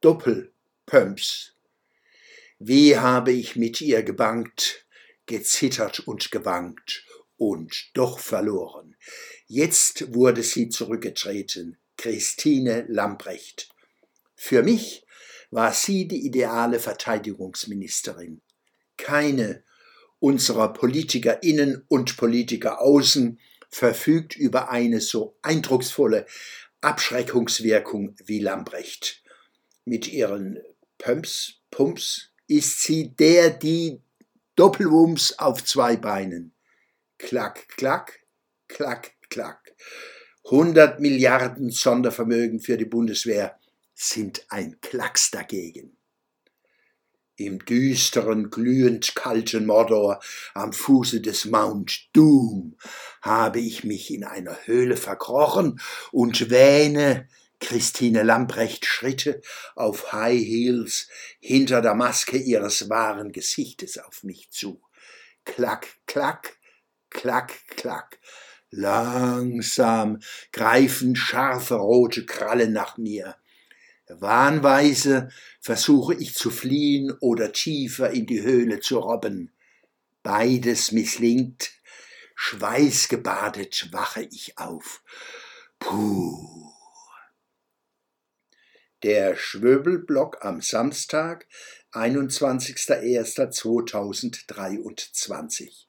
Doppelpumps. Wie habe ich mit ihr gebangt, gezittert und gewankt und doch verloren. Jetzt wurde sie zurückgetreten, Christine Lamprecht. Für mich war sie die ideale Verteidigungsministerin. Keine unserer Politiker innen und Politiker außen verfügt über eine so eindrucksvolle Abschreckungswirkung wie Lambrecht. Mit ihren Pumps, Pumps ist sie der, die Doppelwumms auf zwei Beinen. Klack, klack, klack, klack. 100 Milliarden Sondervermögen für die Bundeswehr sind ein Klacks dagegen. Im düsteren, glühend kalten Mordor am Fuße des Mount Doom habe ich mich in einer Höhle verkrochen und wähne, Christine Lamprecht Schritte auf High Heels hinter der Maske ihres wahren Gesichtes auf mich zu. Klack, klack, klack, klack. Langsam greifen scharfe rote Krallen nach mir. Wahnweise versuche ich zu fliehen oder tiefer in die Höhle zu robben. Beides misslingt. Schweißgebadet wache ich auf. Puh. Der Schwöbelblock am Samstag, 21.01.2023.